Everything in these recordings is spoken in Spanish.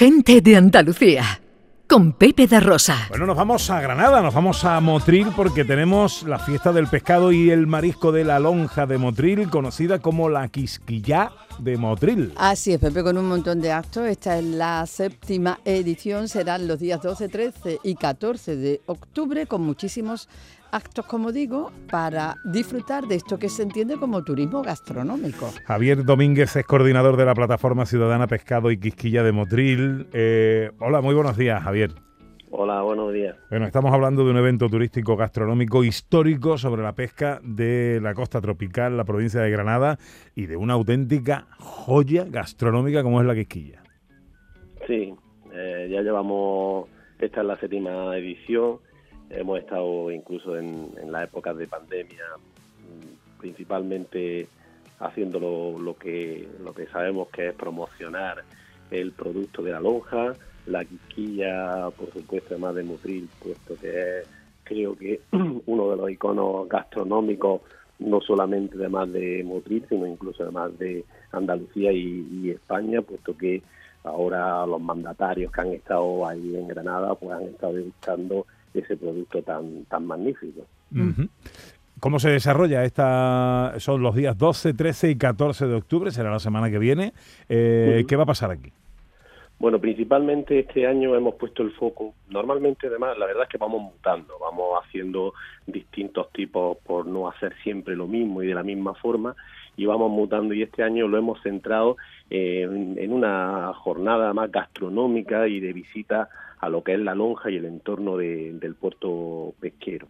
Gente de Andalucía, con Pepe da Rosa. Bueno, nos vamos a Granada, nos vamos a Motril porque tenemos la fiesta del pescado y el marisco de la lonja de Motril, conocida como la Quisquillá de Motril. Así es, Pepe, con un montón de actos. Esta es la séptima edición, serán los días 12, 13 y 14 de octubre, con muchísimos actos, como digo, para disfrutar de esto que se entiende como turismo gastronómico. Javier Domínguez es coordinador de la plataforma ciudadana Pescado y Quisquilla de Motril. Eh, hola, muy buenos días, Javier. Hola, buenos días. Bueno, estamos hablando de un evento turístico gastronómico histórico sobre la pesca de la costa tropical, la provincia de Granada, y de una auténtica joya gastronómica como es la Quisquilla. Sí, eh, ya llevamos, esta es la séptima edición, hemos estado incluso en, las épocas de pandemia, mm, principalmente haciendo lo, que, lo que sabemos que es promocionar el producto de la lonja, la quisquilla, por supuesto, además de Mutril, puesto que es, creo que, uno de los iconos gastronómicos, no solamente además de Mutril, sino incluso además de Andalucía y, España, puesto que ahora los mandatarios que han estado ahí en Granada, pues han estado buscando ese producto tan, tan magnífico. ¿Cómo se desarrolla esta? Son los días 12, 13 y 14 de octubre, será la semana que viene. Eh, ¿Qué va a pasar aquí? Bueno, principalmente este año hemos puesto el foco. Normalmente, además, la verdad es que vamos mutando, vamos haciendo distintos tipos por no hacer siempre lo mismo y de la misma forma, y vamos mutando. Y este año lo hemos centrado en, una jornada más gastronómica y de visita a lo que es la lonja y el entorno del puerto pesquero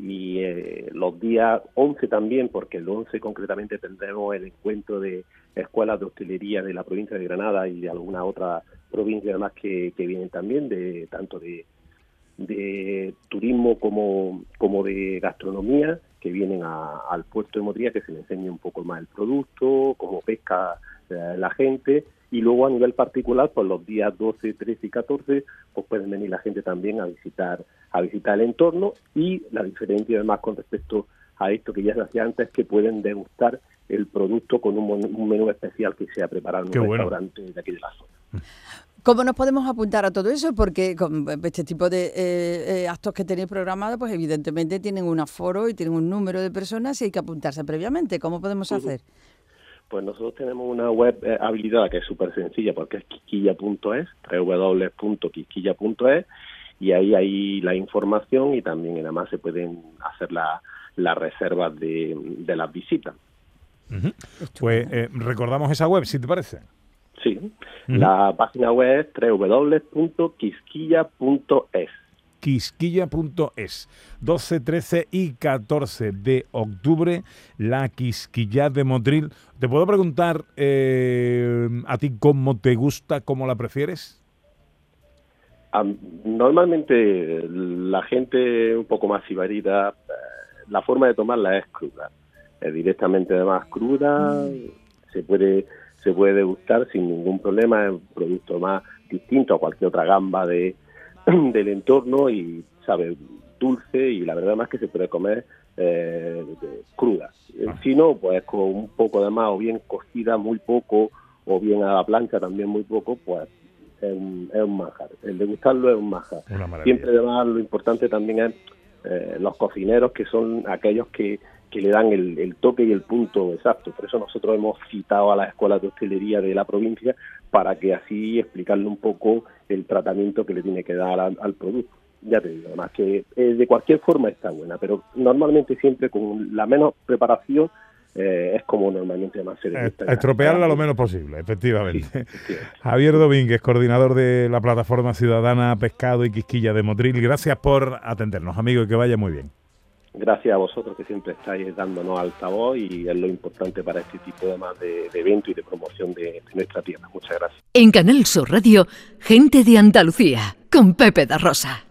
y eh, los días 11 también, porque el 11 concretamente tendremos el encuentro de escuelas de hostelería de la provincia de Granada y de alguna otra provincia además que, que vienen también, de tanto de, de turismo como, como de gastronomía, que vienen al puerto de Modría, que se les enseñe un poco más el producto, cómo pesca eh, la gente, y luego a nivel particular, pues los días 12, 13 y 14, pues pueden venir la gente también a visitar a visitar el entorno y la diferencia además con respecto a esto que ya se hacía antes es que pueden degustar el producto con un, menú especial que se ha preparado en un restaurante de aquí de la zona. ¿Cómo nos podemos apuntar a todo eso? Porque con este tipo de eh, eh, actos que tenéis programados, pues evidentemente tienen un aforo y tienen un número de personas y hay que apuntarse previamente. ¿Cómo podemos hacer? Pues nosotros tenemos una web eh, habilitada que es súper sencilla porque es quisquilla.es, www.quisquilla.es y ahí hay la información y también además se pueden hacer las reservas de, las visitas. Pues eh, recordamos esa web, si te parece. Sí, la página web es www.quisquilla.es quisquilla.es. 12, 13 y 14 de octubre, la Quisquilla de Motril. ¿Te puedo preguntar eh, a ti cómo te gusta, cómo la prefieres? Normalmente la gente un poco más sibarita, eh, la forma de tomarla es cruda, es directamente además cruda, se puede se puede degustar sin ningún problema, es un producto más distinto a cualquier otra gamba de del entorno y sabe dulce y la verdad más que se puede comer eh, cruda. Ah. Si no, pues con un poco de más o bien cocida muy poco o bien a la plancha también muy poco, pues es un, es un manjar. El degustarlo es un manjar. Siempre además lo importante también es eh, los cocineros que son aquellos que, que le dan el, toque y el punto exacto. Por eso nosotros hemos citado a las escuelas de hostelería de la provincia para que así explicarle un poco el tratamiento que le tiene que dar al, producto. Ya te digo, además que eh, de cualquier forma está buena, pero normalmente siempre con la menos preparación eh, es como normalmente más se eh, Estropearla lo menos posible, efectivamente. Javier Domínguez, coordinador de la plataforma ciudadana Pescado y Quisquilla de Motril, gracias por atendernos, amigo, y que vaya muy bien. Gracias a vosotros que siempre estáis dándonos altavoz y es lo importante para este tipo de, más de, evento y de promoción de, de nuestra tierra. Muchas gracias. En Canal Sur Radio, gente de Andalucía, con Pepe da Rosa.